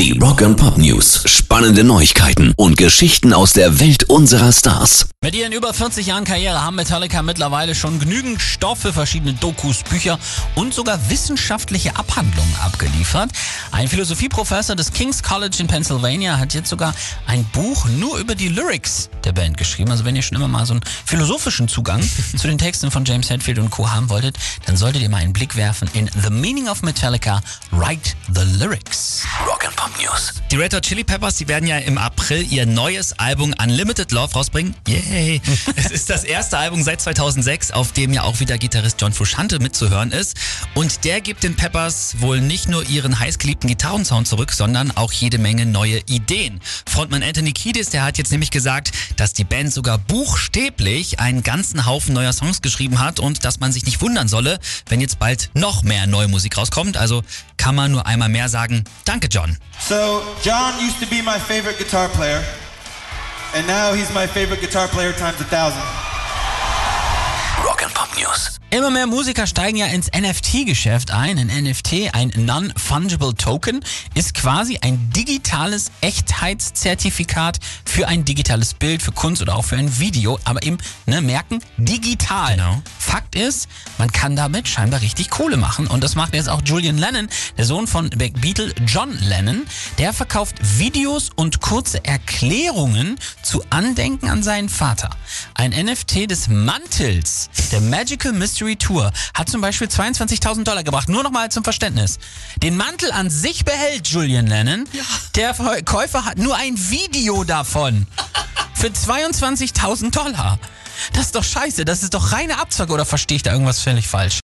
Die Rock and Pop News. Spannende Neuigkeiten und Geschichten aus der Welt unserer Stars. Mit ihren über 40 Jahren Karriere haben Metallica mittlerweile schon genügend Stoff für verschiedene Dokus, Bücher und sogar wissenschaftliche Abhandlungen abgeliefert. Ein Philosophieprofessor des King's College in Pennsylvania hat jetzt sogar ein Buch nur über die Lyrics der Band geschrieben. Also wenn ihr schon immer mal so einen philosophischen Zugang zu den Texten von James Hetfield und Co. haben wolltet, dann solltet ihr mal einen Blick werfen in The Meaning of Metallica, Write the Lyrics. Rock and Pop News. Die Red Hot Chili Peppers, die werden ja im April ihr neues Album Unlimited Love rausbringen. Yay! es ist das erste Album seit 2006, auf dem ja auch wieder Gitarrist John Frusciante mitzuhören ist. Und der gibt den Peppers wohl nicht nur ihren heißgeliebten Gitarrensound zurück, sondern auch jede Menge neue Ideen. Frontmann Anthony Kiedis, der hat jetzt nämlich gesagt, dass die Band sogar buchstäblich einen ganzen Haufen neuer Songs geschrieben hat und dass man sich nicht wundern solle, wenn jetzt bald noch mehr neue Musik rauskommt. Also kann man nur einmal mehr sagen, danke John. So, John used to be my favorite guitar player, and now he's my favorite guitar player times a thousand. Rock and Pop News. Immer mehr Musiker steigen ja ins NFT-Geschäft ein. Ein NFT, ein Non-Fungible Token, ist quasi ein digitales Echtheitszertifikat für ein digitales Bild, für Kunst oder auch für ein Video. Aber eben, ne, merken, digital. Genau. Fakt ist, man kann damit scheinbar richtig Kohle machen. Und das macht jetzt auch Julian Lennon, der Sohn von Beatle John Lennon. Der verkauft Videos und kurze Erklärungen zu Andenken an seinen Vater. Ein NFT des Mantels der Magical Mystery Tour hat zum Beispiel 22.000 Dollar gebracht. Nur noch mal zum Verständnis. Den Mantel an sich behält Julian Lennon. Der Käufer hat nur ein Video davon. Für 22.000 Dollar. Das ist doch scheiße. Das ist doch reine Abzocke oder verstehe ich da irgendwas völlig falsch?